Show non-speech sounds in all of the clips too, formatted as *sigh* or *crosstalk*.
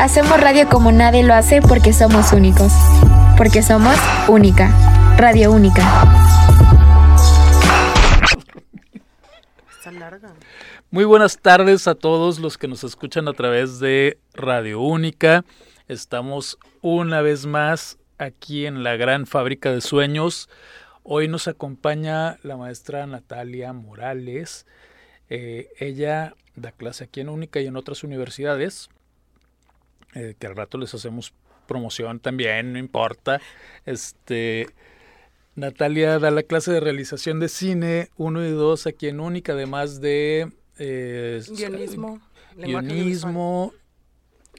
Hacemos radio como nadie lo hace porque somos únicos. Porque somos única. Radio única. Está larga. Muy buenas tardes a todos los que nos escuchan a través de Radio Única. Estamos una vez más aquí en la gran fábrica de sueños. Hoy nos acompaña la maestra Natalia Morales. Eh, ella da clase aquí en Única y en otras universidades. Eh, que al rato les hacemos promoción también, no importa. Este, Natalia da la clase de realización de cine 1 y 2 aquí en Única, además de eh, guionismo, guionismo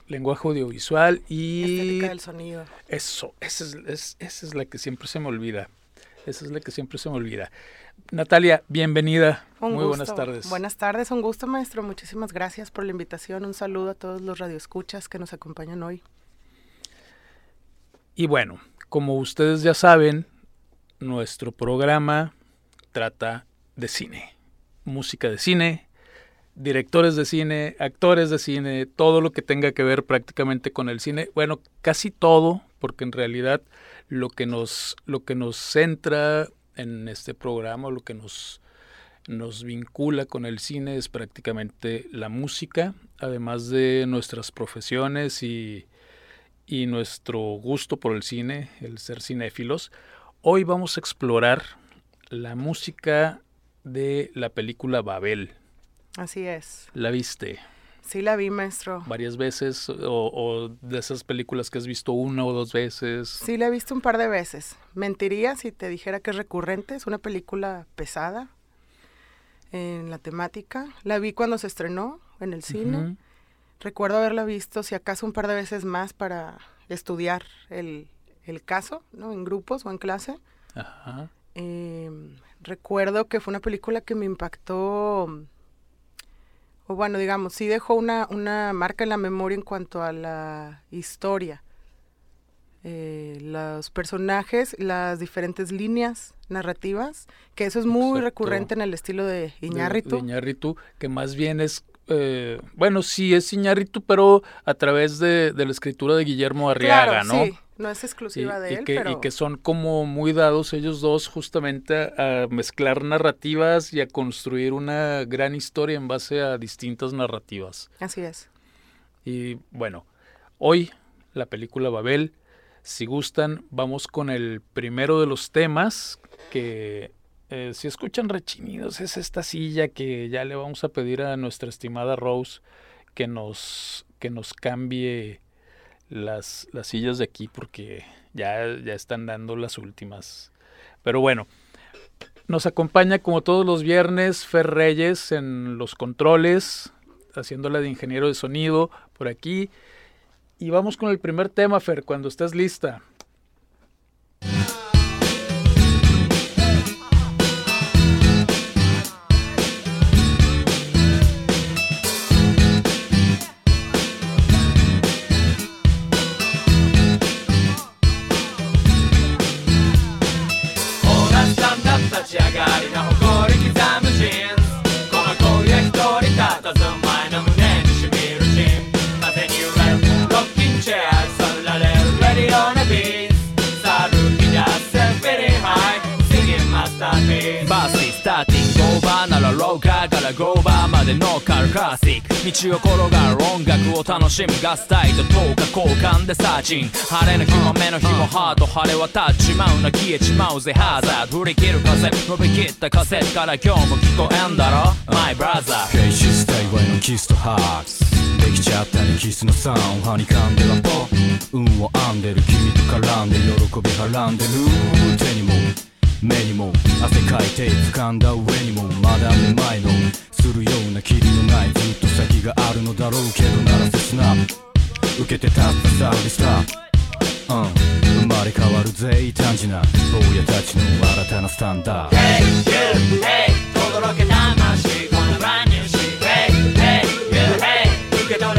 lenguaje audiovisual y... Estética del sonido. Eso, esa es, esa es la que siempre se me olvida. Esa es la que siempre se me olvida. Natalia, bienvenida. Muy buenas tardes. Buenas tardes, un gusto, maestro. Muchísimas gracias por la invitación. Un saludo a todos los radioescuchas que nos acompañan hoy. Y bueno, como ustedes ya saben, nuestro programa trata de cine, música de cine, directores de cine, actores de cine, todo lo que tenga que ver prácticamente con el cine. Bueno, casi todo, porque en realidad lo que nos, lo que nos centra en este programa, lo que nos, nos vincula con el cine es prácticamente la música, además de nuestras profesiones y, y nuestro gusto por el cine, el ser cinéfilos. Hoy vamos a explorar la música de la película Babel. Así es. ¿La viste? Sí, la vi, maestro. ¿Varias veces? O, o, de esas películas que has visto una o dos veces? Sí, la he visto un par de veces. Mentiría si te dijera que es recurrente. Es una película pesada en la temática. La vi cuando se estrenó en el cine. Uh -huh. Recuerdo haberla visto, si acaso, un par de veces más para estudiar el, el caso, ¿no? En grupos o en clase. Ajá. Eh, recuerdo que fue una película que me impactó o bueno, digamos, sí dejó una, una marca en la memoria en cuanto a la historia. Eh, los personajes, las diferentes líneas narrativas, que eso es muy Exacto. recurrente en el estilo de Iñárritu. De, de Iñárritu, que más bien es, eh, bueno, sí es Iñárritu, pero a través de, de, la escritura de Guillermo Arriaga, claro, ¿no? Sí. No es exclusiva y, de y él, que, pero... Y que son como muy dados ellos dos justamente a, a, mezclar narrativas y a construir una gran historia en base a distintas narrativas. Así es. Y bueno, hoy la película Babel, si gustan, vamos con el primero de los temas que eh, si escuchan rechinidos es esta silla que ya le vamos a pedir a nuestra estimada Rose que nos, que nos cambie las, las sillas de aquí porque ya, ya están dando las últimas. Pero bueno, nos acompaña como todos los viernes Fer Reyes en los controles, haciéndola de ingeniero de sonido por aquí. Y vamos con el primer tema, Fer, cuando estés lista. ゴーバーまでノーカルクラシック。道を転がる音楽を楽しむガスタイと10日交換でサーチン晴れの日も目の日もハート晴れ渡っちまうな消えちまうぜハザー。ド振り切る風伸びきったカセットから今日も聞こえんだろ My brother フェイシスタイワイのキスとハーツ。できちゃったにキスのサウンハニカンではポ運を編んでる君と絡んで喜びはらんでる。手にも目にも汗かいて掴んだ上にもまだめまいの。するような霧のないずっと先があるのだろうけどなら切な。受けて立ったサウリスターうん。生まれ変わるぜ異端児な坊やたちの新たなスタンダー。Hey you, hey 轟け魂この brand new shit Hey, hey, you, hey 受け取る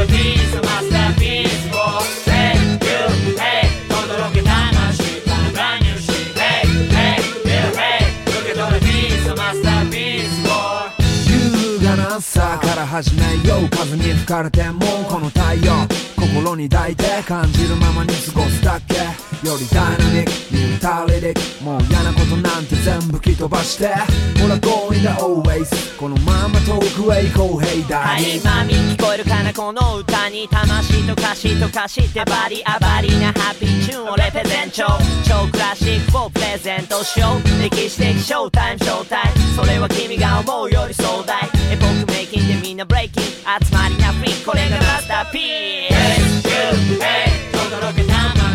から始めよう。風に吹かれてもこの太陽。心に抱いて感じるままに過ごすだけ。よりダイナミックに歌れでもう嫌なことなんて全部吹き飛ばして。ほら going the always このまま遠くへ行こう。Hey は daddy いマミ聞こえるかなこの歌に魂と歌詞と歌詞ってバリアバリなハッピーチューンをレペゼント。超クラシックをプレゼントしよう。歴史的ショータイムショータイム。それは君が思うより壮大。エポックメイキンでみんなブレイキン集まりなフリーこれがマスターピース。Hey, you, hey 轟けたま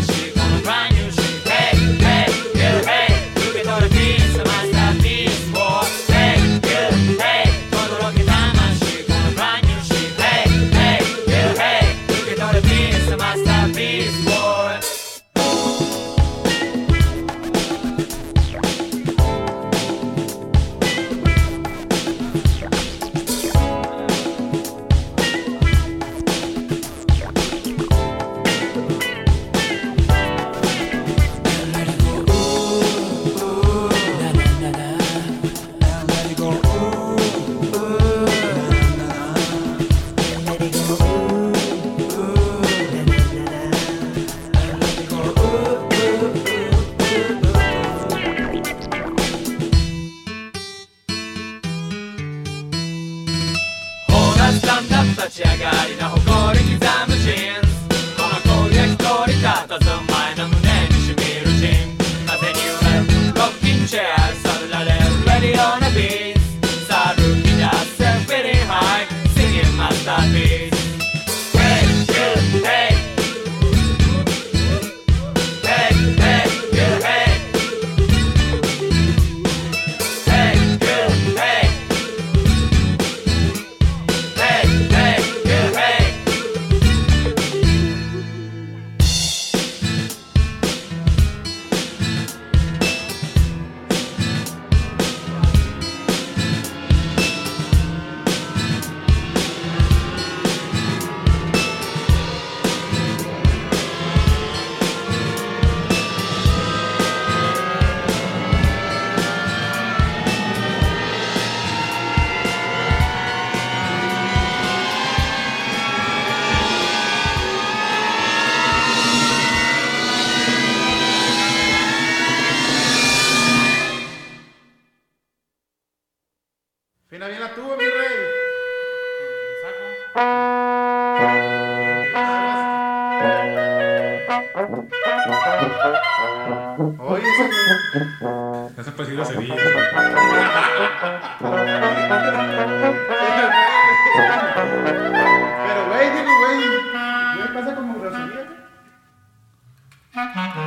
En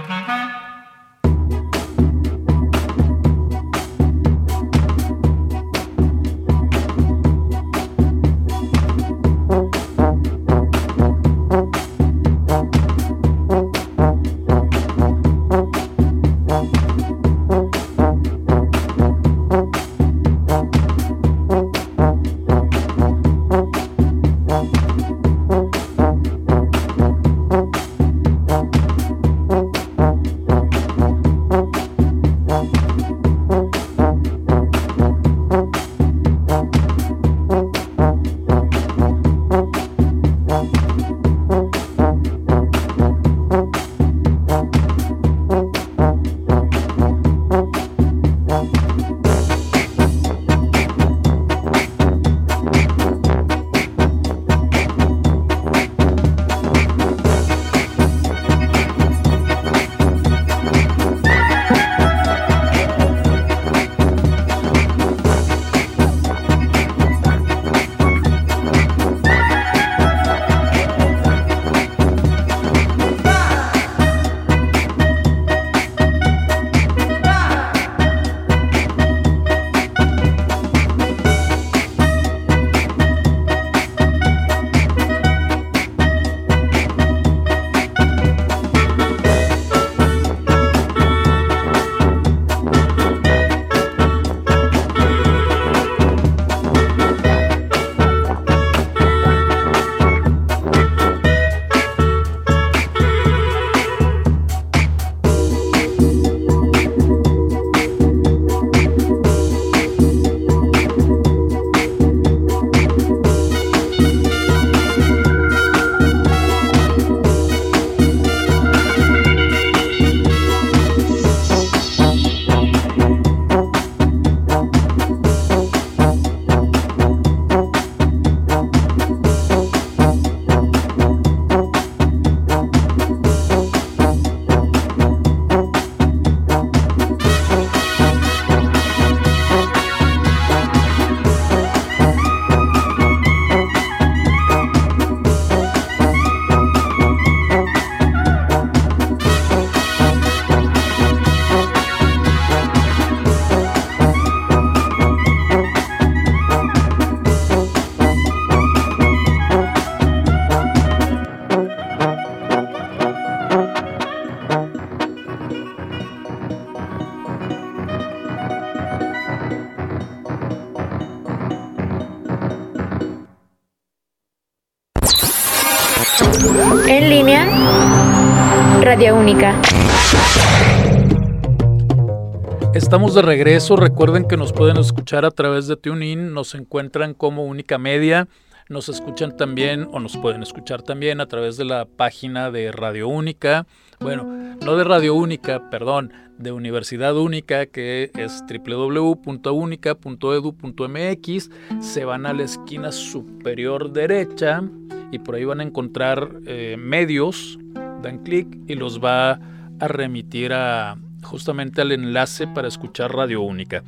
De regreso. Recuerden que nos pueden escuchar a través de TuneIn. Nos encuentran como Única Media. Nos escuchan también o nos pueden escuchar también a través de la página de Radio Única. Bueno, no de Radio Única, perdón, de Universidad Única, que es www.unica.edu.mx. Se van a la esquina superior derecha y por ahí van a encontrar eh, medios. Dan clic y los va a remitir a justamente al enlace para escuchar Radio Única.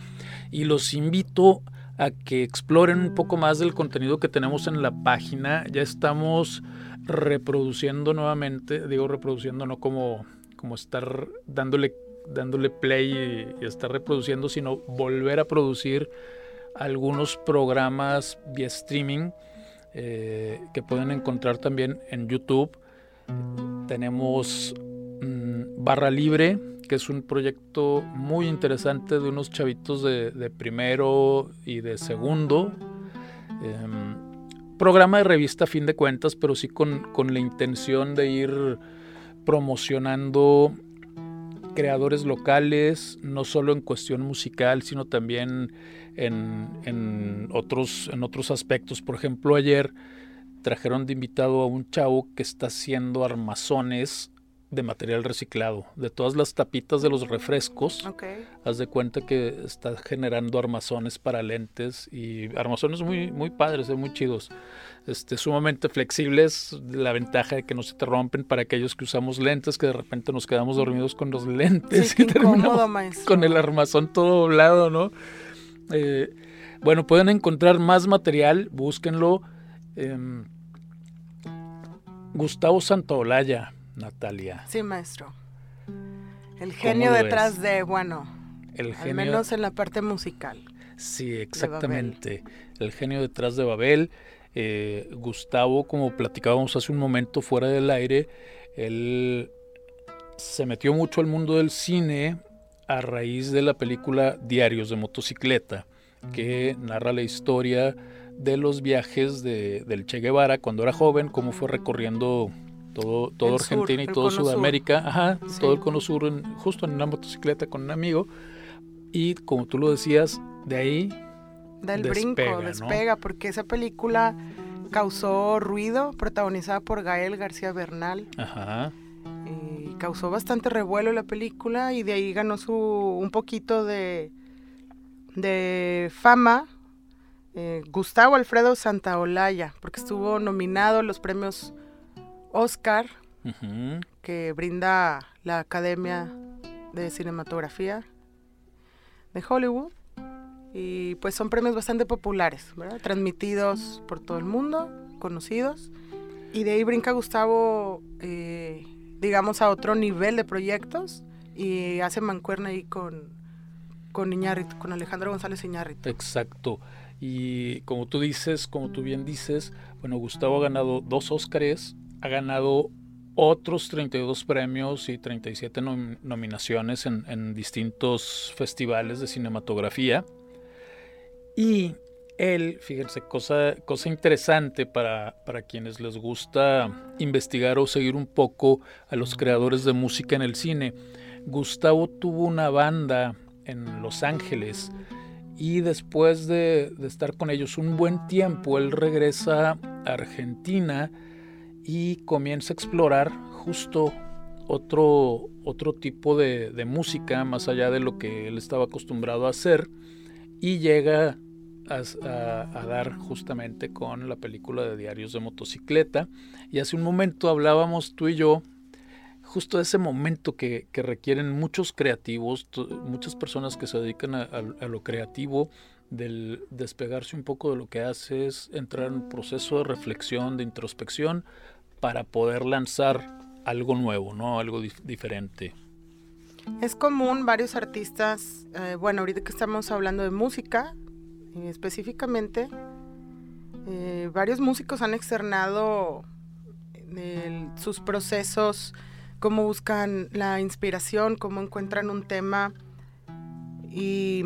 Y los invito a que exploren un poco más del contenido que tenemos en la página. Ya estamos reproduciendo nuevamente, digo reproduciendo no como, como estar dándole, dándole play y, estar reproduciendo, sino volver a producir algunos programas vía streaming eh, que pueden encontrar también en YouTube. Tenemos mm, Barra Libre, que es un proyecto muy interesante de unos chavitos de, primero y de segundo. Em, programa de revista a fin de cuentas, pero sí con, la intención de ir promocionando creadores locales, no solo en cuestión musical, sino también en, otros, en otros aspectos. Por ejemplo, ayer trajeron de invitado a un chavo que está haciendo armazones de material reciclado, de todas las tapitas de los refrescos. Haz de cuenta que está generando armazones para lentes y armazones muy, muy padres, eh, muy chidos. Este, sumamente flexibles, la ventaja de que no se te rompen para aquellos que usamos lentes, que de repente nos quedamos dormidos con los lentes y terminamos con el armazón todo doblado, ¿no? Eh, bueno, pueden encontrar más material, búsquenlo. Em, Gustavo Santaolalla, Natalia. Sí, maestro. El genio detrás de, bueno, El al menos en la parte musical. Sí, exactamente. El genio detrás de Babel. Eh, Gustavo, como platicábamos hace un momento fuera del aire, él se metió mucho al mundo del cine a raíz de la película Diarios de motocicleta, que narra la historia de los viajes de, del Che Guevara cuando era joven, cómo fue recorriendo todo, todo Argentina y todo Sudamérica, ajá, todo el cono sur, justo en una motocicleta con un amigo. Y como tú lo decías, de ahí. Del brinco, despega, porque esa película causó ruido, protagonizada por Gael García Bernal. Ajá. Y causó bastante revuelo la película y de ahí ganó su un poquito de, de fama eh, Gustavo Alfredo Santaolalla, porque estuvo nominado a los premios Oscar, que brinda la Academia de Cinematografía de Hollywood. Y pues son premios bastante populares, ¿verdad? Transmitidos por todo el mundo, conocidos. Y de ahí brinca Gustavo, eh, digamos, a otro nivel de proyectos y hace mancuerna ahí con, con con Alejandro González Iñárritu. Exacto. Y como tú dices, como tú bien dices, bueno, Gustavo ha ganado dos Óscares, ha ganado otros 32 premios y 37 nominaciones en, distintos festivales de cinematografía. Y él, fíjense, cosa, cosa interesante para, para, quienes les gusta investigar o seguir un poco a los creadores de música en el cine. Gustavo tuvo una banda en Los Ángeles y después de, de estar con ellos un buen tiempo, él regresa a Argentina y comienza a explorar justo otro, otro tipo de, música más allá de lo que él estaba acostumbrado a hacer y llega a, dar justamente con la película de Diarios de Motocicleta. Y hace un momento hablábamos tú y yo justo de ese momento que, requieren muchos creativos, muchas personas que se dedican a, a, lo creativo, del despegarse un poco de lo que haces, entrar en un proceso de reflexión, de introspección, para poder lanzar algo nuevo, ¿no? Algo diferente. Es común varios artistas, eh, bueno, ahorita que estamos hablando de música, eh, específicamente, eh, varios músicos han externado sus procesos, cómo buscan la inspiración, cómo encuentran un tema y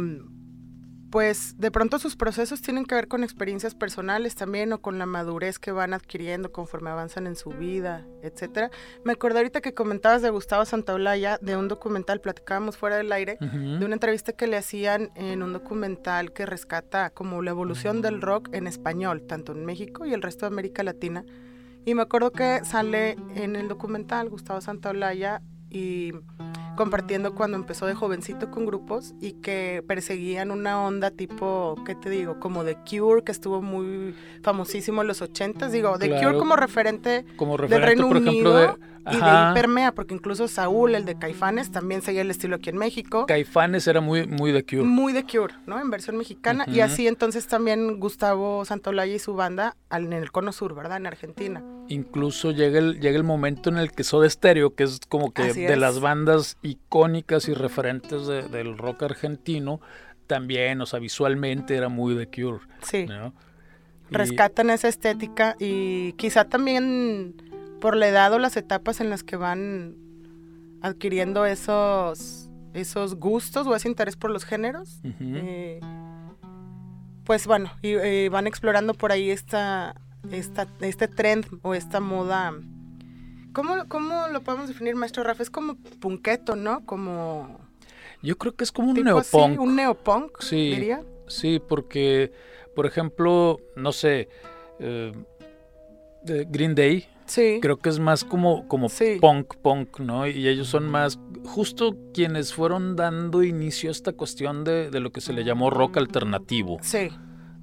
pues de pronto sus procesos tienen que ver con experiencias personales también o con la madurez que van adquiriendo conforme avanzan en su vida, etcétera. Me acordé ahorita que comentabas de Gustavo Santaolalla de un documental, platicábamos fuera del aire, de una entrevista que le hacían en un documental que rescata como la evolución del rock en español, tanto en México y el resto de América Latina. Y me acuerdo que sale en el documental Gustavo Santaolalla y compartiendo cuando empezó de jovencito con grupos y que perseguían una onda tipo, ¿qué te digo? Como The Cure, que estuvo muy famosísimo en los ochentas. Digo, The Claro. Cure como referente Como del Reino por ejemplo, Unido de... y de Ajá. ahí permea, porque incluso Saúl, el de Caifanes, también seguía el estilo aquí en México. Caifanes era muy, muy de Cure. Muy de Cure, ¿no? En versión mexicana. Y así entonces también Gustavo Santolaya y su banda en el Cono Sur, ¿verdad? En Argentina. Incluso llega el, llega el momento en el que Soda Stereo, que es como que Así de es. las bandas icónicas y referentes de- del rock argentino, también, o sea, visualmente era muy de Cure. Sí. ¿no? Y- rescatan esa estética y quizá también por la edad o las etapas en las que van adquiriendo esos esos gustos o ese interés por los géneros eh, pues bueno y, eh, van explorando por ahí esta, esta este trend o esta moda ¿Cómo, ¿Cómo lo podemos definir, maestro Rafa? Es como punqueto, ¿no? Como Yo creo que es como un así, neopunk. un neopunk, Sí. diría. Sí, porque, por ejemplo, no sé, eh, Green Day, Sí. creo que es más como, como Sí. punk, punk, ¿no? Y ellos son más justo quienes fueron dando inicio a esta cuestión de, de lo que se le llamó rock alternativo. Sí.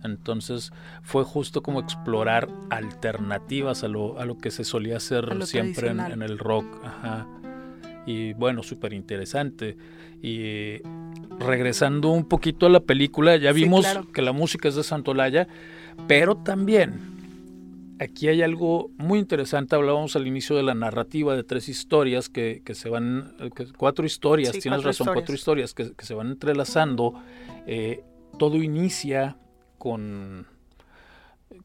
Entonces fue justo como explorar alternativas a lo, a lo que se solía hacer siempre en, el rock. Ajá. Y bueno, súper interesante. Y regresando un poquito a la película, ya Sí, vimos claro. que la música es de Santolaya, pero también aquí hay algo muy interesante. Hablábamos al inicio de la narrativa de tres historias que, que se van, que- cuatro historias, Sí, tienes cuatro razón, cuatro historias que, que se van entrelazando. Eh, todo inicia con,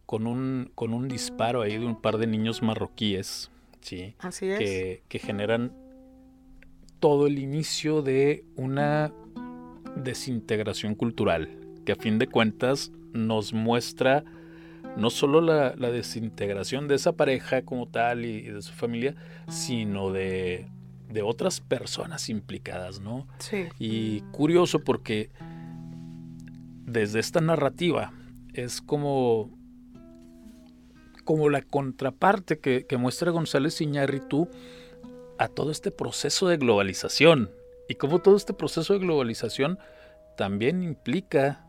con, un, con un disparo ahí de un par de niños marroquíes, ¿sí? Así es. que, que generan todo el inicio de una desintegración cultural, que a fin de cuentas nos muestra no solo la, la desintegración de esa pareja como tal y, y de su familia, sino de, de otras personas implicadas, ¿no? Sí. Y curioso porque desde esta narrativa es como, como la contraparte que, que muestra González Iñárritu a todo este proceso de globalización. Y como todo este proceso de globalización también implica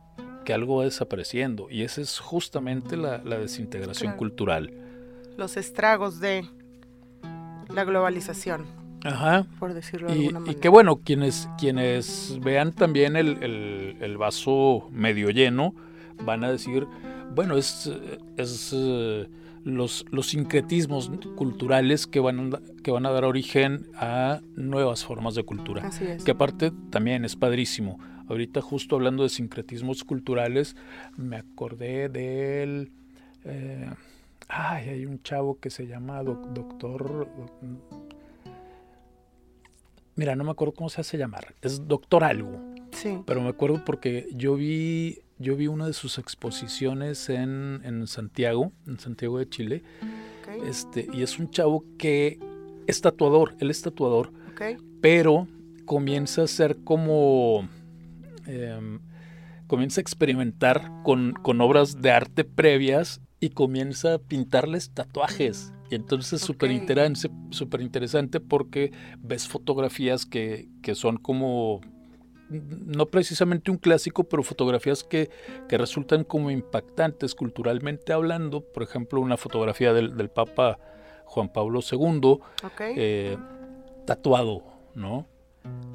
que algo va desapareciendo. Y esa es justamente la, la desintegración Claro. cultural. Los estragos de la globalización, Ajá. por decirlo de Y, alguna y manera. que bueno, quienes, quienes vean también el, el- el vaso medio lleno van a decir, bueno, es, es eh, los, los sincretismos culturales que van, a, que van a dar origen a nuevas formas de cultura. Así es. Que aparte también es padrísimo. Ahorita justo hablando de sincretismos culturales, me acordé del... eh, ay, hay un chavo que se llama doc- doctor... Mira, no me acuerdo cómo se hace llamar. Es doctor algo. Sí. Pero me acuerdo porque yo vi, yo vi una de sus exposiciones en, en Santiago, en Santiago de Chile. Ok. Este, y es un chavo que es tatuador, él es tatuador, ok. pero comienza a ser como. em, comienza a experimentar con, con obras de arte previas y comienza a pintarles tatuajes. Y entonces es súper interesante, porque ves fotografías que, que son como, no precisamente un clásico, pero fotografías que, que resultan como impactantes culturalmente hablando. Por ejemplo, una fotografía del, del Papa Juan Pablo II eh, tatuado, ¿no?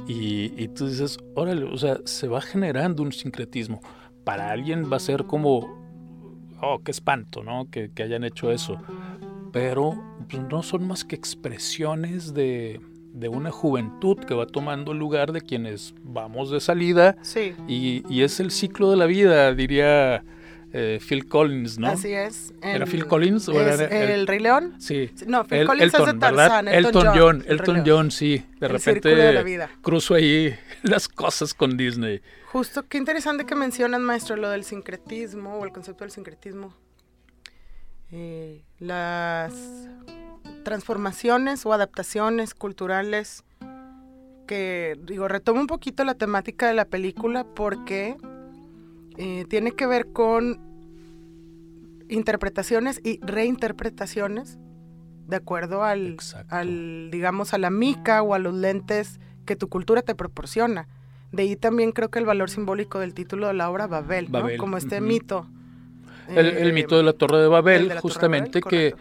Y, y tú dices, órale, o sea, se va generando un sincretismo. Para alguien va a ser como, oh, qué espanto, ¿no? Que, que hayan hecho eso. Pero pues, no son más que expresiones de, de una juventud que va tomando el lugar de quienes vamos de salida Sí. y, y es el ciclo de la vida, diría eh, Phil Collins, ¿no? Así es. ¿Era en- Phil Collins o es era el, el- Rey León? Sí. No, Phil El- Collins es de Elton. Tarzán. Elton John, el Elton. John, sí. De El de la repente vida. cruzo ahí *laughs* las cosas con Disney. Justo, qué interesante que mencionas, maestro, lo del sincretismo o el concepto del sincretismo. Eh, las transformaciones o adaptaciones culturales que, digo, retomo un poquito la temática de la película porque eh, tiene que ver con interpretaciones y reinterpretaciones de acuerdo al, digamos, a la mica o a los lentes que tu cultura te proporciona. De ahí también creo que el valor simbólico del título de la obra Babel, Como este mito. El, el eh, mito de la Torre de Babel, de de justamente Babel, que,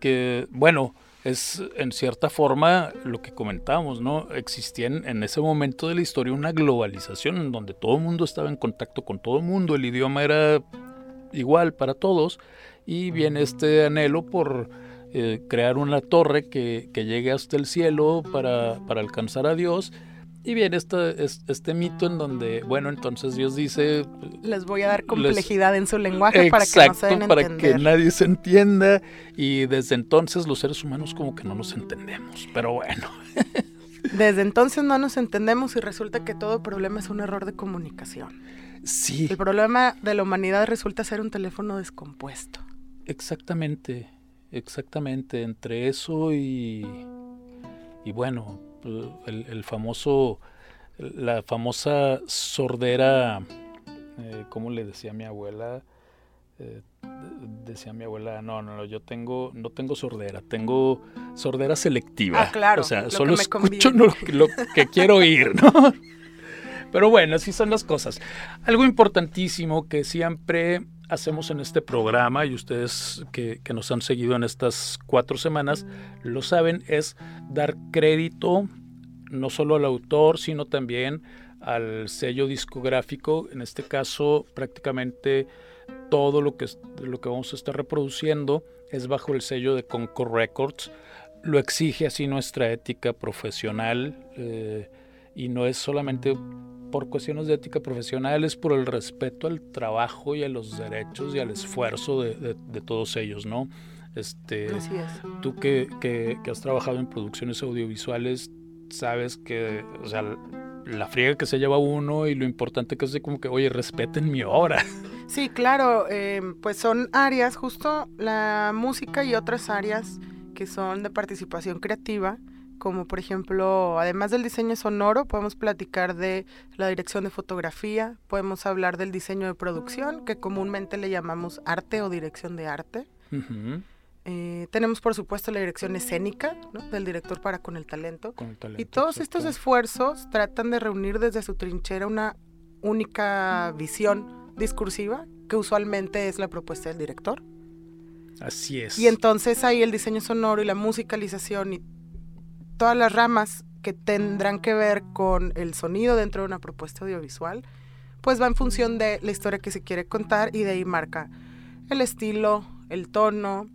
que, bueno, es en cierta forma lo que comentábamos, ¿no? Existía en, en ese momento de la historia una globalización en donde todo el mundo estaba en contacto con todo el mundo, el idioma era igual para todos y viene este anhelo por eh, crear una torre que, que llegue hasta el cielo para, para alcanzar a Dios. Y viene este, es- este mito en donde, bueno, entonces Dios dice, Les voy a dar complejidad en su lenguaje Exacto, para que no se den para entender. que nadie se entienda. Y desde entonces los seres humanos como que no nos entendemos. Pero bueno, *laughs* Desde entonces no nos entendemos y resulta que todo problema es un error de comunicación. sí, El problema de la humanidad resulta ser un teléfono descompuesto. exactamente, exactamente. Entre eso y, y bueno, el, el famoso, la famosa sordera, eh, ¿cómo le decía mi abuela? Eh, decía mi abuela, no, no, no, yo tengo, no tengo sordera, tengo sordera selectiva. Ah, claro, O sea, lo que solo me escucho lo, lo que quiero oír, ¿no? *laughs* Pero bueno, así son las cosas. Algo importantísimo que siempre hacemos en este programa, y ustedes que, nos han seguido en estas cuatro semanas lo saben, es dar crédito no solo al autor, sino también al sello discográfico. En este caso, prácticamente todo lo que, lo que vamos a estar reproduciendo es bajo el sello de Concord Records. Lo exige así nuestra ética profesional eh, y no es solamente por cuestiones de ética profesional, es por el respeto al trabajo y a los derechos y al esfuerzo de, de- de todos ellos, ¿no? Este, Así es. tú que, que- que has trabajado en producciones audiovisuales, sabes que, o sea, la friega que se lleva uno y lo importante que es de como que, oye, respeten mi obra. Sí, claro, eh, pues son áreas, justo la música y otras áreas que son de participación creativa, como por ejemplo, además del diseño sonoro, podemos platicar de la dirección de fotografía, podemos hablar del diseño de producción, que comúnmente le llamamos arte o dirección de arte. Eh, tenemos por supuesto la dirección escénica, ¿no? del director para con el talento. con el talento, Y todos estos esfuerzos tratan de reunir desde su trinchera una única visión discursiva, que usualmente es la propuesta del director. Así es. Y entonces ahí el diseño sonoro y la musicalización y todas las ramas que tendrán que ver con el sonido dentro de una propuesta audiovisual, pues va en función de la historia que se quiere contar y de ahí marca el estilo, el tono,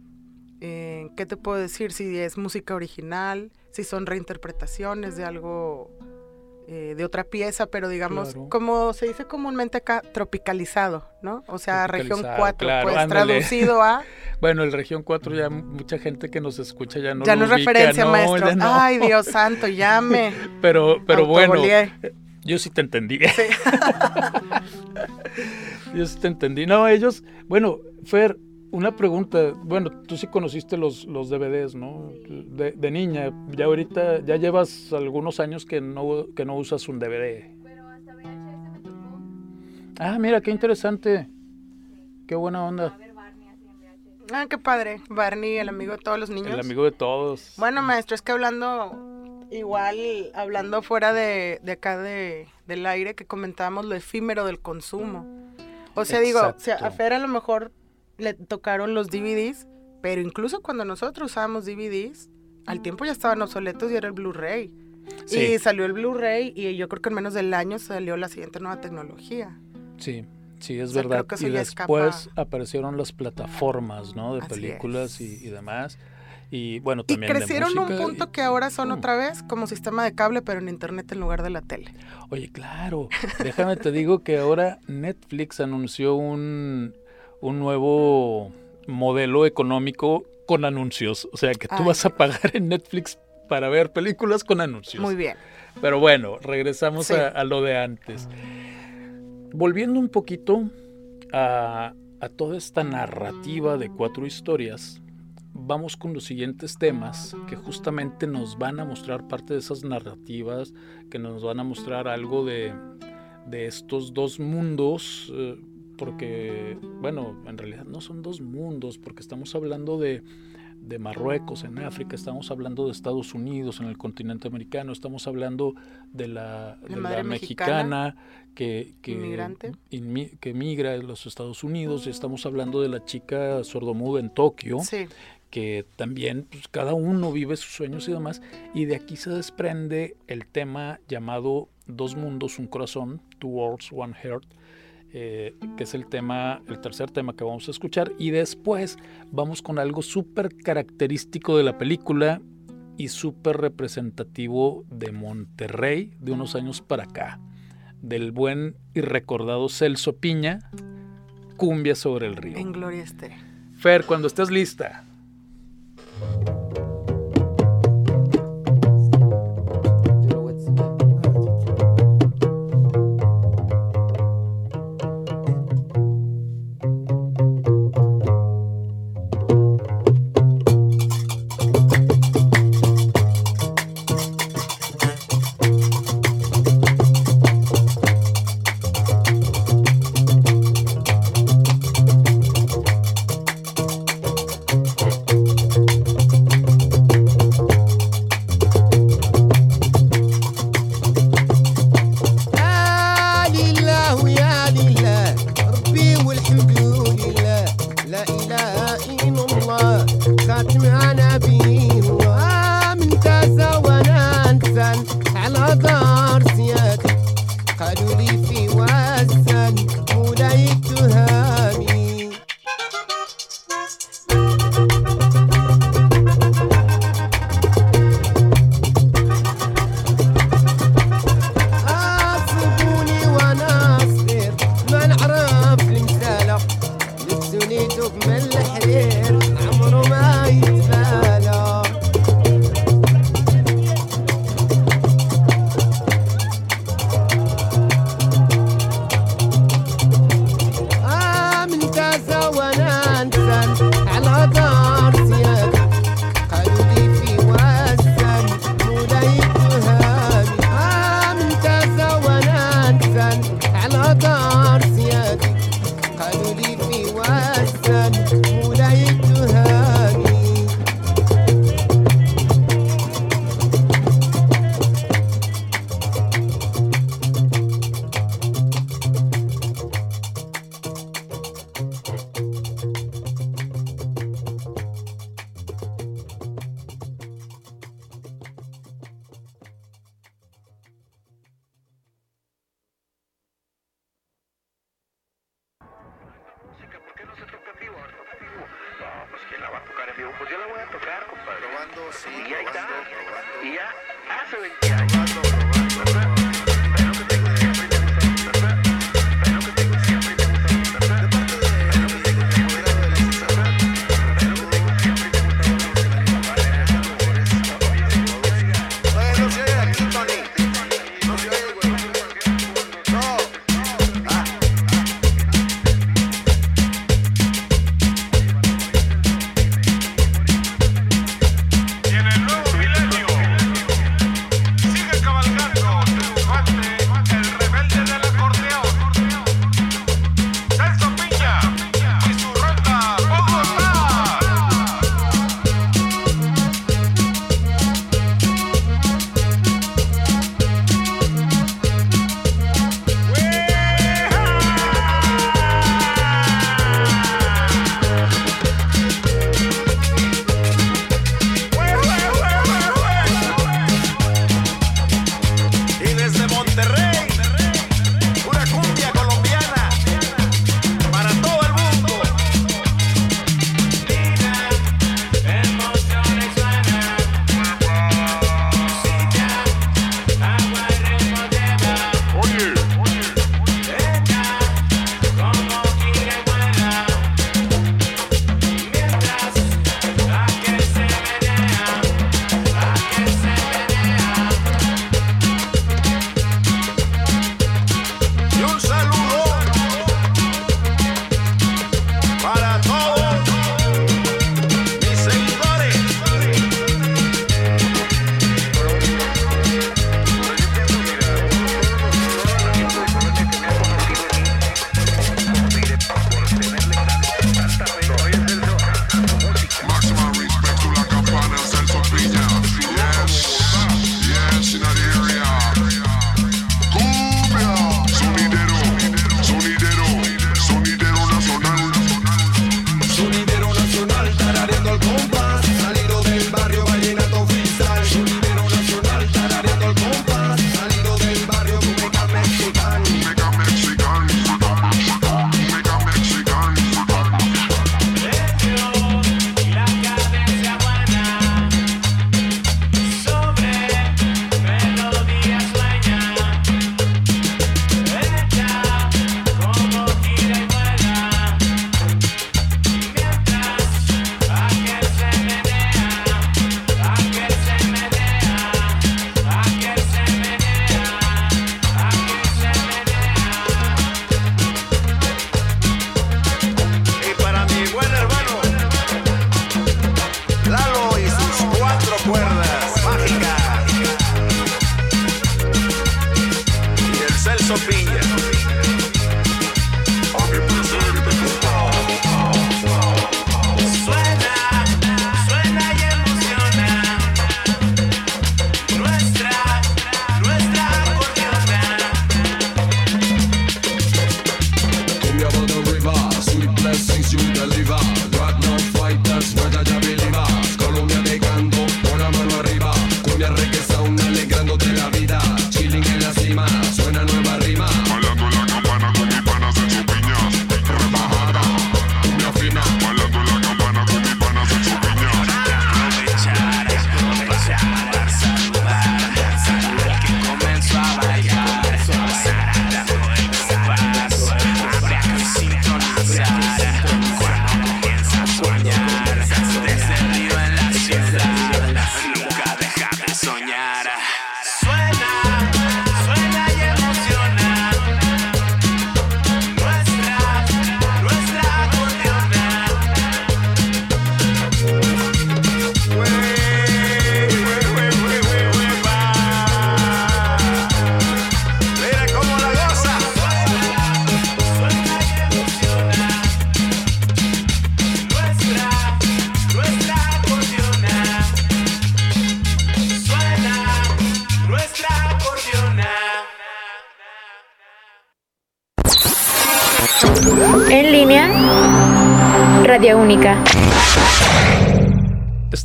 eh, ¿qué te puedo decir? Si es música original, si son reinterpretaciones de algo, eh, de otra pieza, pero digamos, Claro. como se dice comúnmente acá, tropicalizado, ¿no? O sea, región Tropicalizado, 4, claro, pues ándale. traducido a... *laughs* Bueno, el Región 4 ya mucha gente que nos escucha ya no ya lo no es ubica, referencia, no, maestro. no. Ay, Dios *laughs* santo, llame. Pero, pero bueno, Autogolié. yo sí te entendí. *laughs* yo sí te entendí. No, ellos, bueno, Fer, una pregunta. Bueno, tú sí conociste los, los DVDs, ¿no? De, de niña. Ya ahorita, ya llevas algunos años que no, que no usas un DVD. Ah, mira, qué interesante. Qué buena onda. Ah, qué padre. Barney, el amigo de todos los niños. El amigo de todos. Bueno, maestro, es que hablando, igual, hablando fuera de, de acá de, del aire, que comentábamos lo efímero del consumo. O sea, digo, o sea, a. Fer a lo mejor le tocaron los DVDs, pero incluso cuando nosotros usábamos DVDs, al tiempo ya estaban obsoletos y era el Blu-ray. Sí. Y salió el Blu-ray y yo creo que en menos del año salió la siguiente nueva tecnología. Sí, sí, es O sea, verdad. creo que eso Y después escapa. aparecieron las plataformas, ¿no? De Así películas y, y demás. Y bueno, Y también de crecieron un música punto y- que ahora son Mm. otra vez como sistema de cable, pero en internet en lugar de la tele. Oye, claro, déjame te digo que ahora Netflix anunció un, un nuevo modelo económico con anuncios. O sea, que tú Ay, vas a pagar en Netflix para ver películas con anuncios. Muy bien. Pero bueno, regresamos Sí. a, a lo de antes. Volviendo un poquito a, a toda esta narrativa de cuatro historias, vamos con los siguientes temas que justamente nos van a mostrar parte de esas narrativas, que nos van a mostrar algo de, de estos dos mundos, eh, porque, bueno, en realidad no son dos mundos, porque estamos hablando de, de Marruecos en África, estamos hablando de Estados Unidos en el continente americano, estamos hablando de la, de mexicana, mexicana que, que, inmi- que migra a los Estados Unidos, y estamos hablando de la chica sordomuda en Tokio Sí. que también pues, cada uno vive sus sueños y demás, y de aquí se desprende el tema llamado Dos Mundos, un Corazón, Two Worlds, One Heart, eh, que es el tema, el tercer tema que vamos a escuchar, y después vamos con algo súper característico de la película y súper representativo de Monterrey de unos años para acá, del buen y recordado Celso Piña, Cumbia sobre el río. En Gloria Estéreo. Fer, cuando estés lista.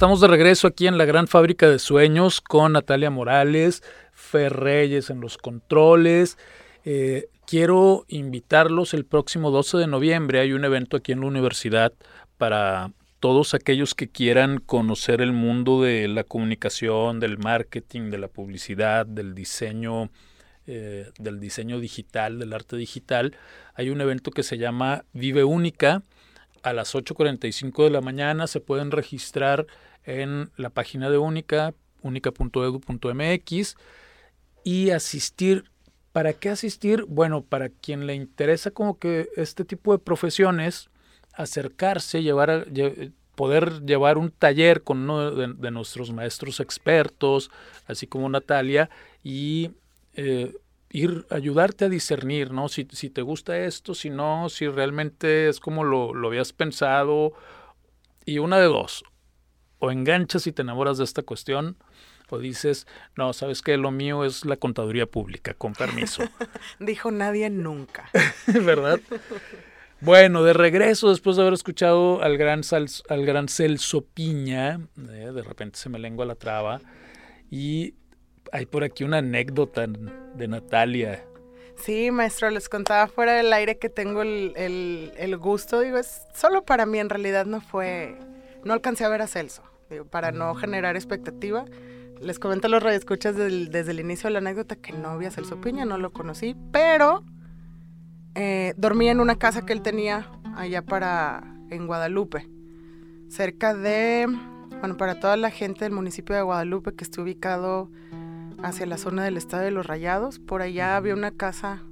Estamos de regreso aquí en la gran fábrica de sueños con Natalia Morales, Fer Reyes en los controles. Eh, quiero invitarlos el próximo 12 de noviembre. Hay un evento aquí en la universidad para todos aquellos que quieran conocer el mundo de la comunicación, del marketing, de la publicidad, del diseño, eh, del diseño digital, del arte digital. Hay un evento que se llama Vive Única a las 8.45 de la mañana. Se pueden registrar en la página de Única, única.edu.mx y asistir. ¿Para qué asistir? Bueno, para quien le interesa como que este tipo de profesiones, acercarse, llevar poder llevar un taller con uno de, de nuestros maestros expertos, así como Natalia, y eh, ir ayudarte a discernir, ¿no? Si, si te gusta esto, si no, si realmente es como lo, lo habías pensado. Y una de dos, o enganchas y te enamoras de esta cuestión, o dices, no, sabes que lo mío es la contaduría pública, con permiso. *laughs* Dijo nadie nunca. *laughs* ¿Verdad? Bueno, de regreso, después de haber escuchado al gran, Sal- al gran Celso Piña, eh, de repente se me lengua la traba, y hay por aquí una anécdota de Natalia. Sí, maestro, les contaba fuera del aire que tengo el, el- el gusto, digo, es solo para mí, en realidad no fue, no alcancé a ver a Celso, para no generar expectativa. Les comento a los radioescuchas desde el inicio de la anécdota que no vi a Celso Piña, no lo conocí, pero eh, dormí en una casa que él tenía allá para, en Guadalupe, cerca de, bueno, para toda la gente del municipio de Guadalupe que está ubicado hacia la zona del Estado de los Rayados. Por allá había una casa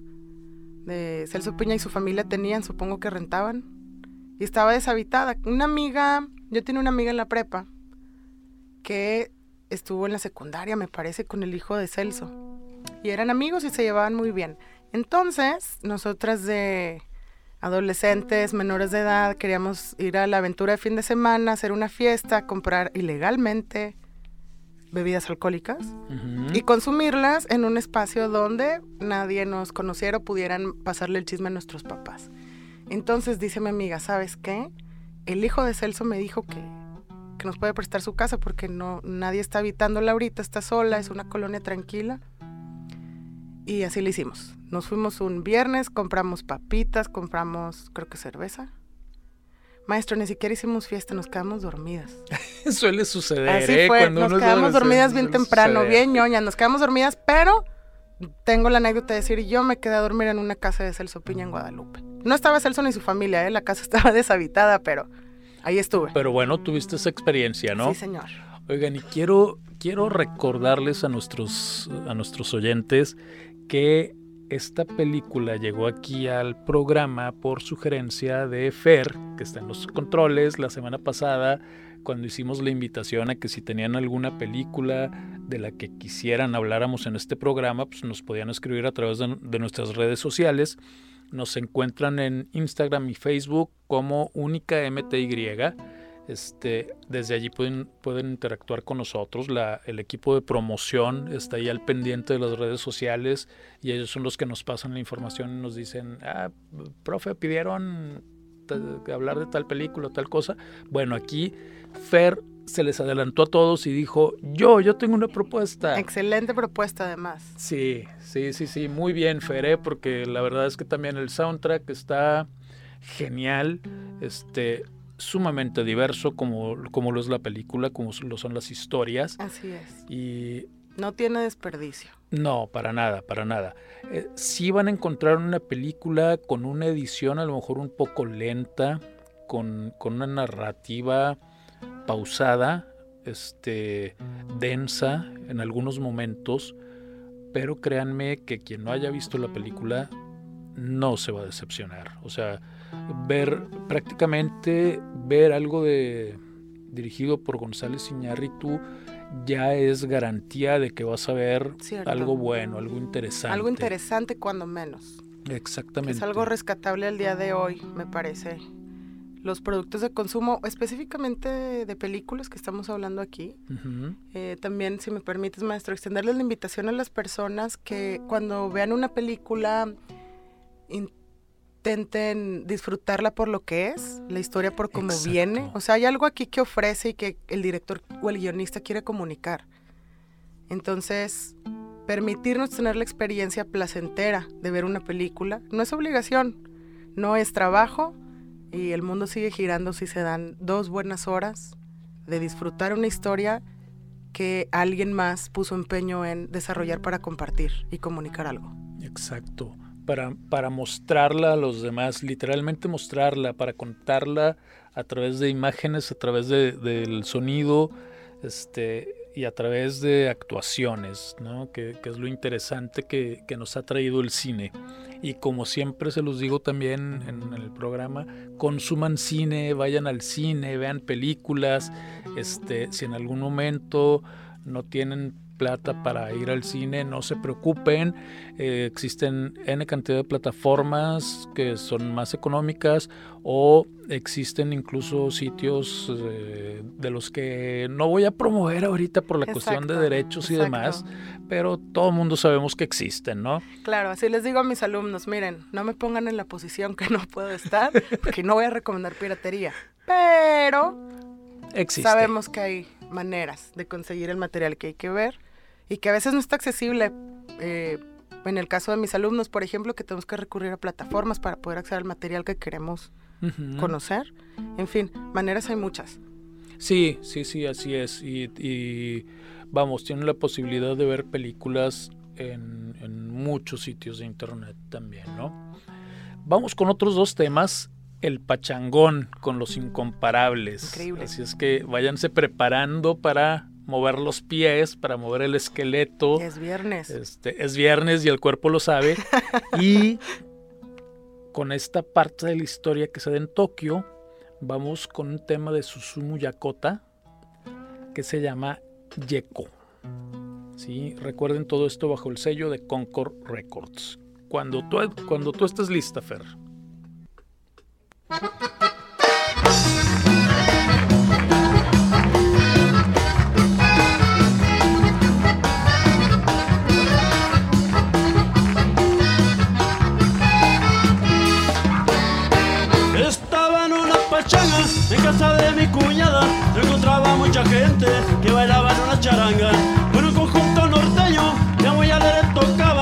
de Celso Piña y su familia tenían, supongo que rentaban, y estaba deshabitada. Una amiga, yo tenía una amiga en la prepa que estuvo en la secundaria, me parece, con el hijo de Celso. Y eran amigos y se llevaban muy bien. Entonces, nosotras de adolescentes, menores de edad, queríamos ir a la aventura de fin de semana, hacer una fiesta, comprar ilegalmente bebidas alcohólicas y consumirlas en un espacio donde nadie nos conociera o pudieran pasarle el chisme a nuestros papás. Entonces dice mi amiga, ¿sabes qué? El hijo de Celso me dijo que, que nos puede prestar su casa porque no nadie está habitándola ahorita, está sola, es una colonia tranquila. Y así lo hicimos. Nos fuimos un viernes, compramos papitas, compramos creo que cerveza. Maestro, ni siquiera hicimos fiesta, nos quedamos dormidas. *laughs* Suele suceder, Así ¿eh? fue, Cuando nos quedamos dormidas bien temprano, suceder. bien ñoñas, nos quedamos dormidas, pero tengo la anécdota de decir, yo me quedé a dormir en una casa de Celso Piña en Guadalupe. No estaba Celso ni su familia, ¿eh? la casa *laughs* estaba deshabitada, pero ahí estuve. Pero bueno, tuviste esa experiencia, ¿no? Sí, señor. Oigan, y quiero, quiero recordarles a nuestros, a nuestros oyentes que esta película llegó aquí al programa por sugerencia de Fer, que está en los controles la semana pasada, cuando hicimos la invitación a que si tenían alguna película de la que quisieran habláramos en este programa, pues nos podían escribir a través de, de nuestras redes sociales. Nos encuentran en Instagram y Facebook como Única MTY. Este, desde allí pueden, pueden interactuar con nosotros. La, el equipo de promoción está ahí al pendiente de las redes sociales y ellos son los que nos pasan la información y nos dicen, ah, profe, pidieron ta- hablar de tal película, tal cosa. Bueno, aquí Fer se les adelantó a todos y dijo, yo, yo tengo una propuesta. Excelente propuesta además. Sí, sí, sí, sí, muy bien, Fer, ¿eh? porque la verdad es que también el soundtrack está genial, este, sumamente diverso como, como lo es la película, como lo son las historias. Así es. Y No tiene desperdicio. no, para nada, para nada. Eh, sí van a encontrar una película con una edición a lo mejor un poco lenta, con, con una narrativa pausada, este, densa en algunos momentos, pero créanme que quien no haya visto la película no se va a decepcionar. O sea, ver prácticamente ver algo de dirigido por González Iñárritu ya es garantía de que vas a ver Cierto. algo bueno, algo interesante. Algo interesante cuando menos. Exactamente. Es algo rescatable al día de hoy, me parece. Los productos de consumo, específicamente de películas que estamos hablando aquí. Eh, también, si me permites, maestro, extenderles la invitación a las personas que cuando vean una película in- intenten disfrutarla por lo que es, la historia por cómo Exacto. viene. O sea, hay algo aquí que ofrece y que el director o el guionista quiere comunicar. Entonces, permitirnos tener la experiencia placentera de ver una película no es obligación, no es trabajo y el mundo sigue girando si se dan dos buenas horas de disfrutar una historia que alguien más puso empeño en desarrollar para compartir y comunicar algo. Exacto. Para, para mostrarla a los demás, literalmente mostrarla, para contarla a través de imágenes, a través de- del sonido, este, y a través de actuaciones, ¿no? Que, que es lo interesante que, nos ha traído el cine. Y como siempre se los digo también en el programa, consuman cine, vayan al cine, vean películas, este, si en algún momento no tienen plata para ir al cine, no se preocupen, eh, existen N cantidad de plataformas que son más económicas o existen incluso sitios eh, de los que no voy a promover ahorita por la cuestión de derechos y exacto. demás, pero todo el mundo sabemos que existen, ¿no? Claro, así les digo a mis alumnos, miren, no me pongan en la posición que no puedo estar, porque no voy a recomendar piratería. Pero Existe. sabemos que hay maneras de conseguir el material que hay que ver y que a veces no está accesible. eh, en el caso de mis alumnos, por ejemplo, que tenemos que recurrir a plataformas para poder acceder al material que queremos conocer. En fin, maneras hay muchas. Sí, sí, sí, así es. Y, y, vamos, tienen la posibilidad de ver películas en, en muchos sitios de internet también, ¿no? Vamos con otros dos temas. El pachangón con los incomparables. Increíble. Así es que váyanse preparando para mover los pies, para mover el esqueleto. Es viernes. Este, es viernes y el cuerpo lo sabe. *laughs* y con esta parte de la historia que se da en Tokio, vamos con un tema de Susumu Yakota que se llama Yeko. ¿Sí? Recuerden todo esto bajo el sello de Concord Records. Cuando tú, cuando tú estés lista, Fer. Casa de mi cuñada. Se encontraba mucha gente que bailaba en una charanga. Con un conjunto norteño que a muy alegre tocaba.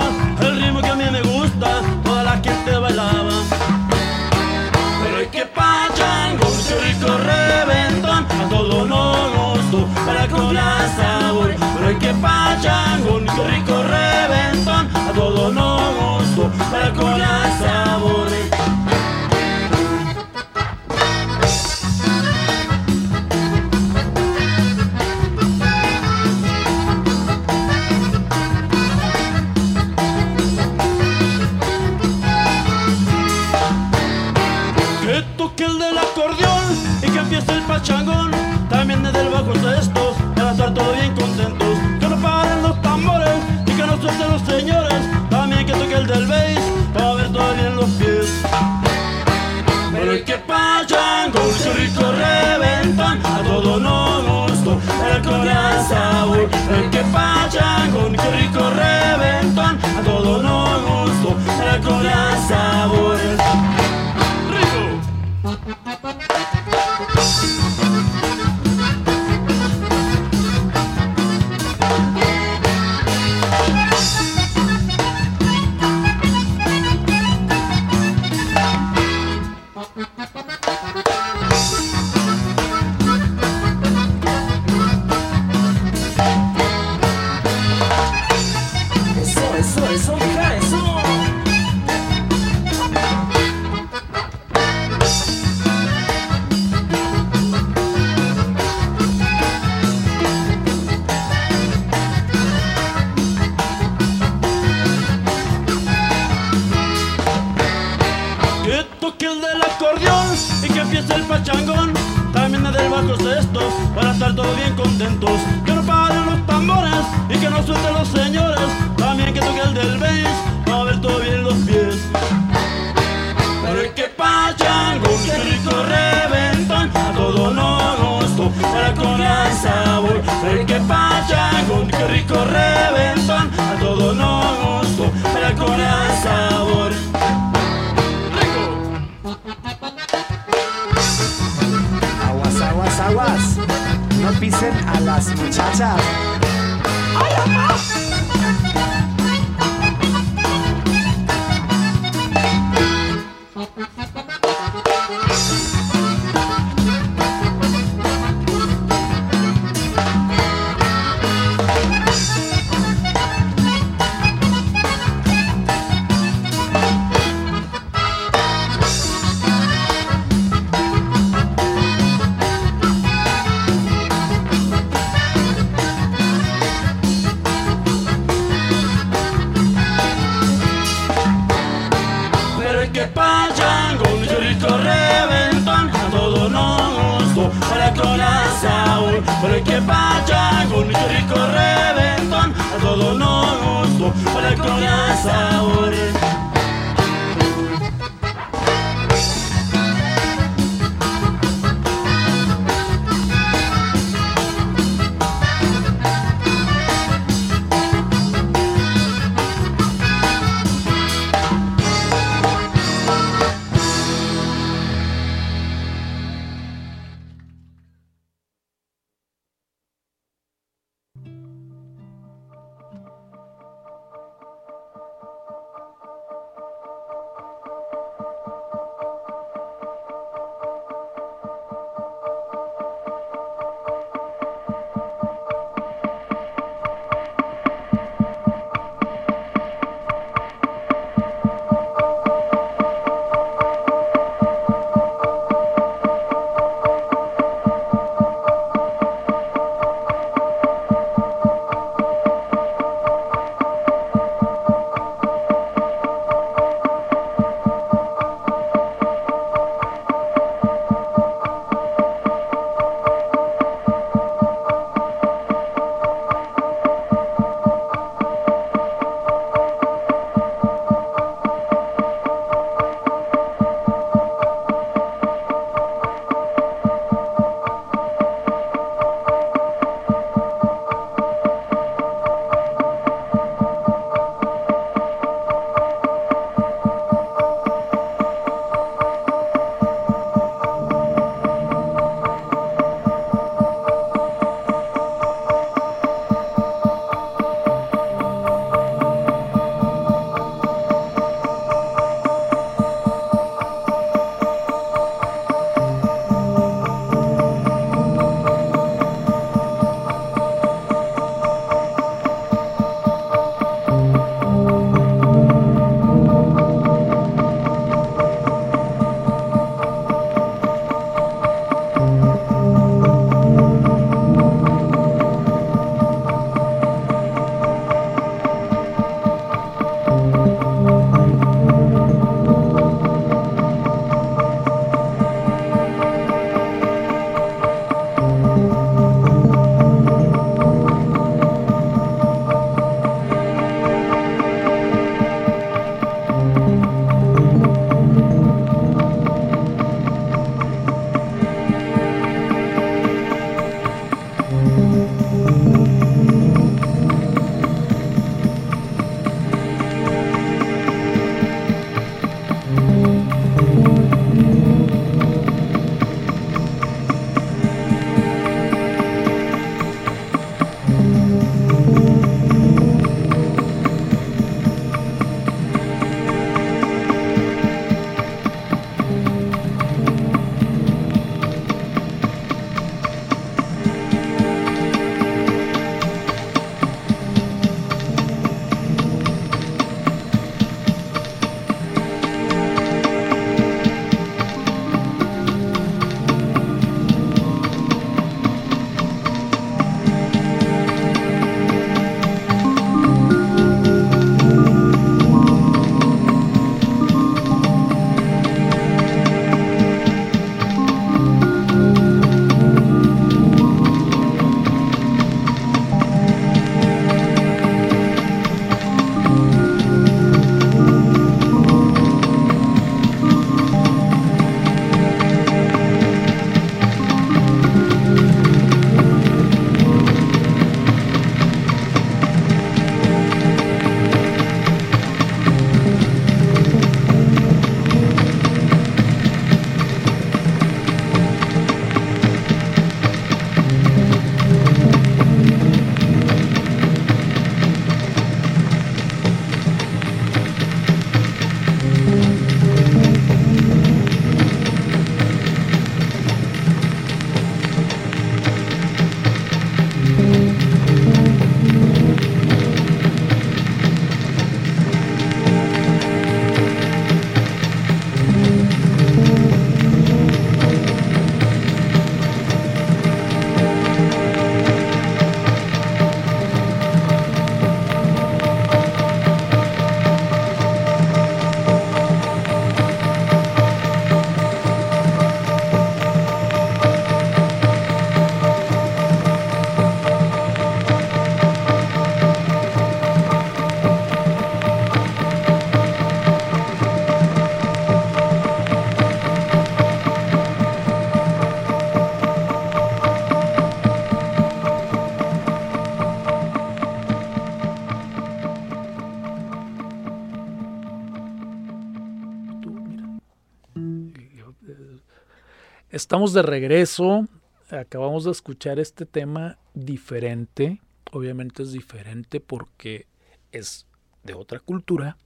Estamos de regreso. Acabamos de escuchar este tema diferente. Obviamente es diferente porque es de otra cultura.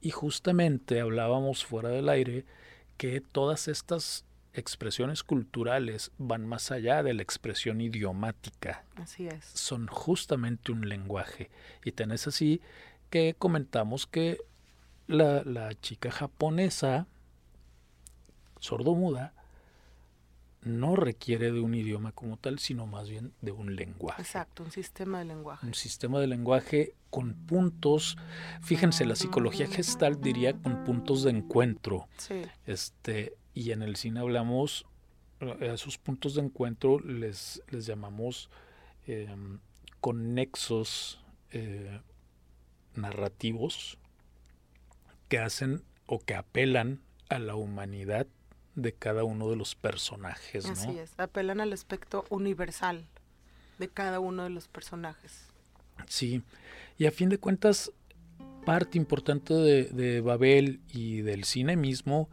Y justamente hablábamos fuera del aire que todas estas expresiones culturales van más allá de la expresión idiomática. Así es. Son justamente un lenguaje. Y tenés así que comentamos que la, la chica japonesa, sordomuda, no requiere de un idioma como tal, sino más bien de un lenguaje. Exacto, un sistema de lenguaje. Un sistema de lenguaje con puntos, fíjense, la psicología gestal diría con puntos de encuentro. Sí. Este, y en el cine hablamos, a esos puntos de encuentro les, les llamamos eh, conexos eh, narrativos que hacen o que apelan a la humanidad de cada uno de los personajes, ¿no? Así es, apelan al aspecto universal de cada uno de los personajes. Sí, y a fin de cuentas, parte importante de, de Babel y del cine mismo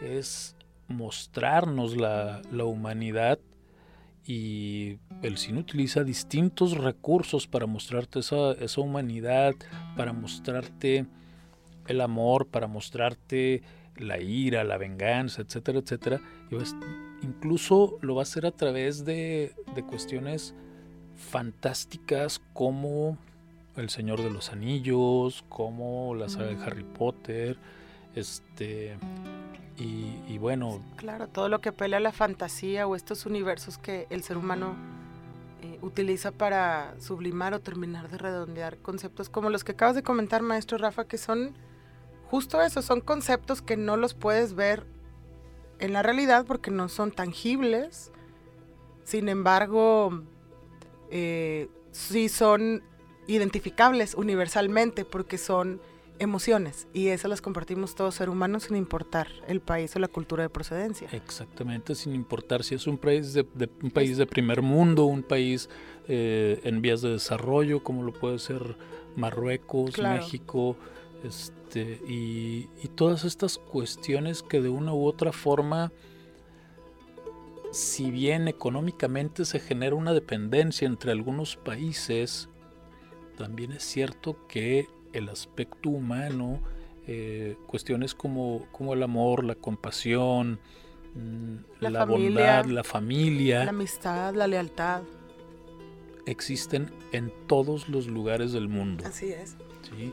es mostrarnos la, la humanidad y el cine utiliza distintos recursos para mostrarte esa, esa humanidad, para mostrarte el amor, para mostrarte la ira, la venganza, etcétera, etcétera. Y incluso lo va a hacer a través de, de cuestiones fantásticas como El Señor de los Anillos, como la saga de Harry Potter, este y, y bueno, Claro, todo lo que apela a la fantasía o estos universos que el ser humano eh, utiliza para sublimar o terminar de redondear conceptos como los que acabas de comentar, maestro Rafa, que son justo eso, son conceptos que no los puedes ver en la realidad porque no son tangibles, sin embargo, eh, sí son identificables universalmente porque son emociones y esas las compartimos todos ser humanos sin importar el país o la cultura de procedencia. Exactamente, sin importar si es un país de, de- un país de primer mundo, un país eh, en vías de desarrollo, como lo puede ser Marruecos, Claro. México, este, y, y todas estas cuestiones que de una u otra forma, si bien económicamente se genera una dependencia entre algunos países, también es cierto que el aspecto humano, eh, cuestiones como, como el amor, la compasión, mm, La la, familia, bondad, la familia, La amistad, la lealtad. existen en todos los lugares del mundo. Así es. ¿sí?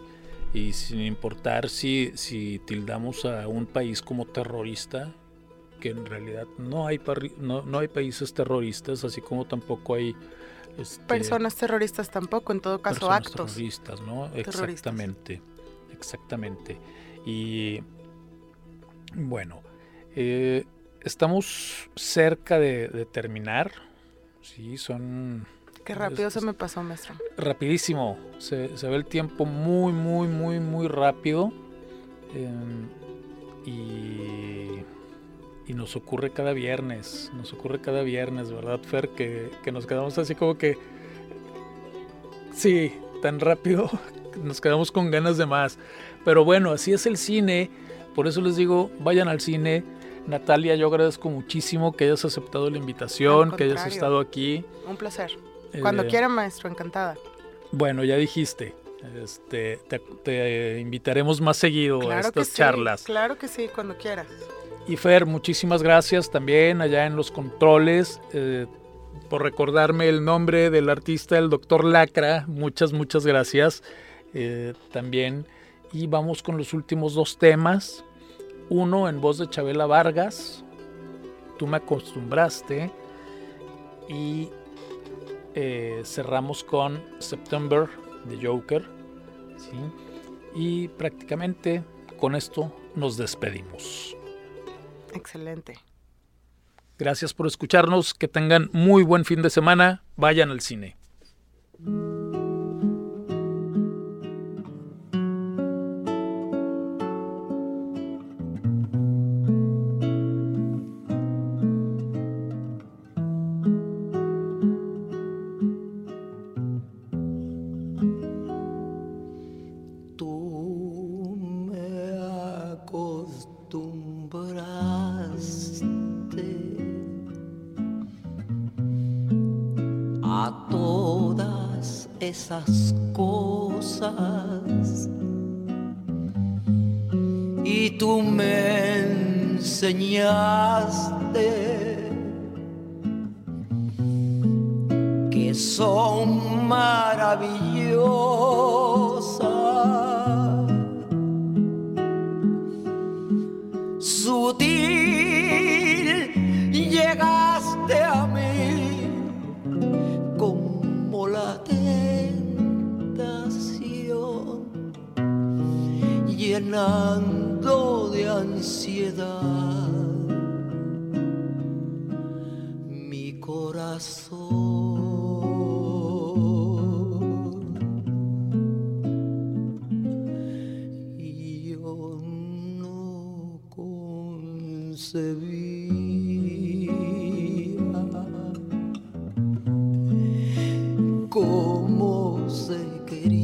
Y sin importar si, si tildamos a un país como terrorista, que en realidad no hay, no, no hay países terroristas, así como tampoco hay... este, Personas terroristas tampoco, en todo caso personas actos. terroristas, ¿no? terroristas. Exactamente, exactamente. Y bueno, eh, estamos cerca de, de terminar. Sí, son Qué rápido es- se me pasó, maestro. rapidísimo. Se, se ve el tiempo muy, muy, muy, muy rápido. em, y, y nos ocurre cada viernes. Nos ocurre cada viernes, ¿verdad, Fer? Que, que nos quedamos así como que. Sí, tan rápido. *laughs* Nos quedamos con ganas de más. Pero bueno, así es el cine. Por eso les digo, vayan al cine. Natalia, yo agradezco muchísimo que hayas aceptado la invitación, que hayas estado aquí. Un placer. Cuando Eh, quiera, maestro, encantada. bueno, ya dijiste. Este, te, te invitaremos más seguido a que estas sí, charlas. claro que sí, cuando quieras. Y Fer, muchísimas gracias también allá en los controles eh, por recordarme el nombre del artista, el doctor Lacra. Muchas, muchas gracias eh, también. Y vamos con los últimos dos temas. Uno en voz de Chabela Vargas, Tú me acostumbraste. Y eh, cerramos con September de Joker. ¿sí? Y prácticamente con esto nos despedimos. Excelente. Gracias por escucharnos, que tengan muy buen fin de semana, vayan al cine. concebía. Cómo se quería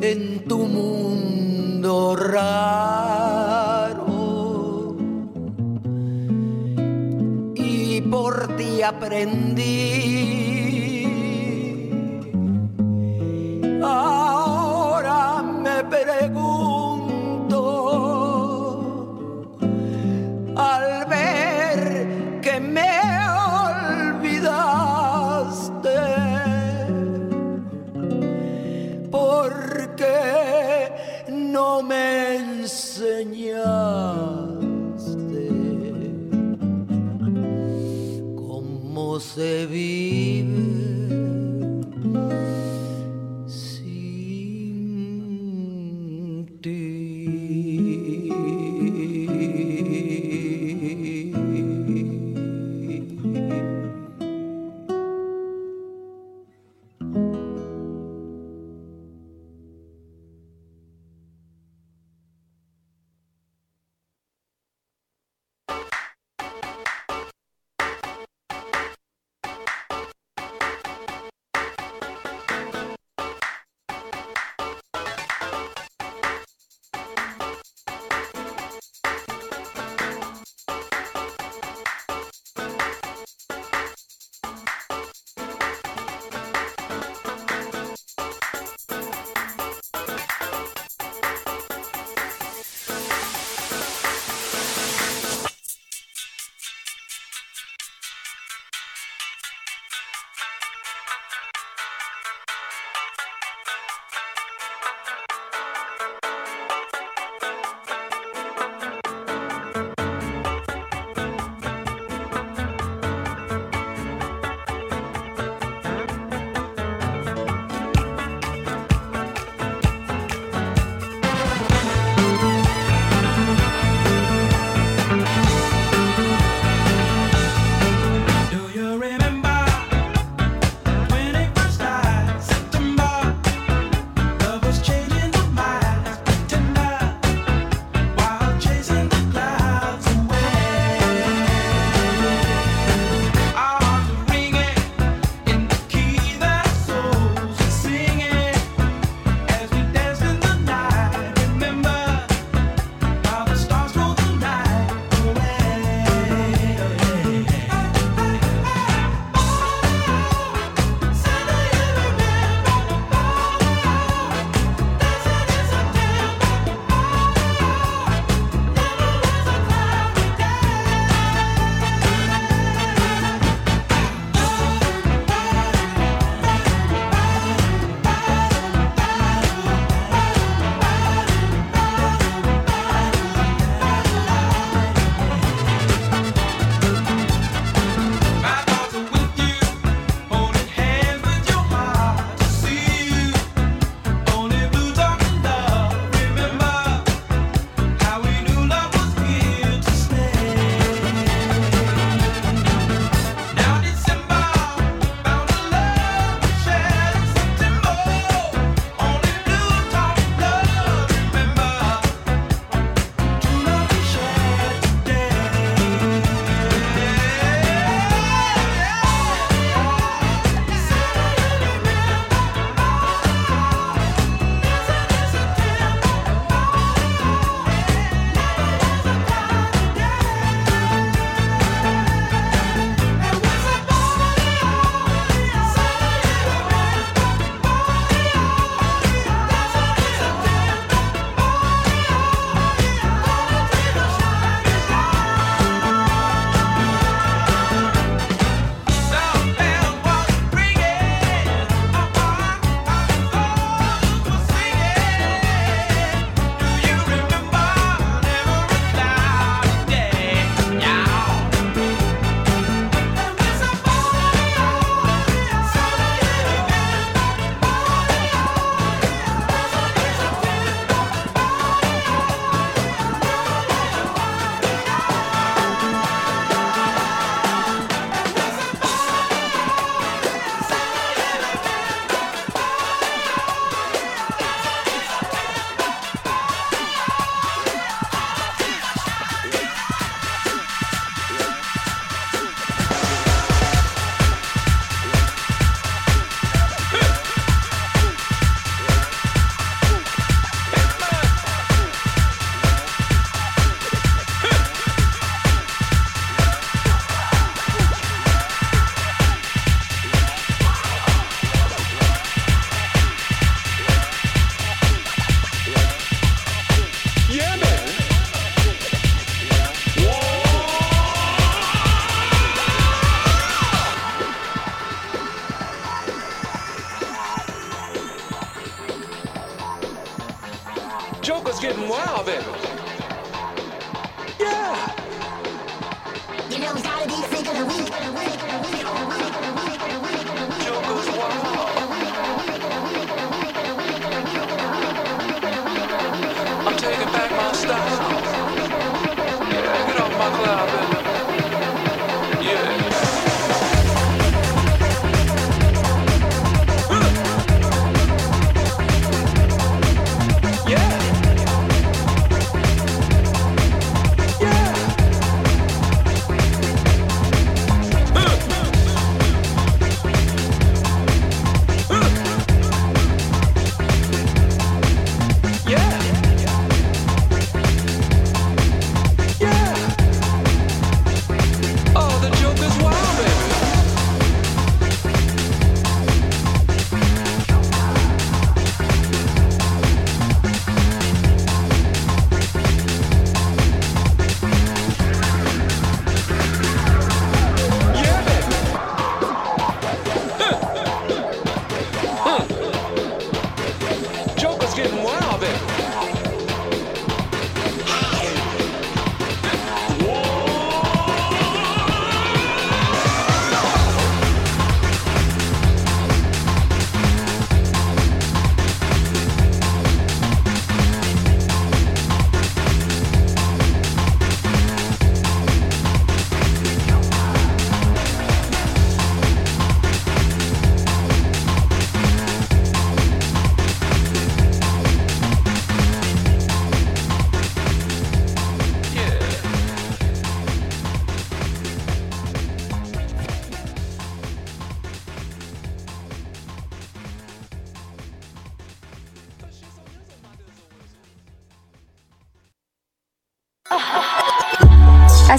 en tu mundo raro y por ti aprendí.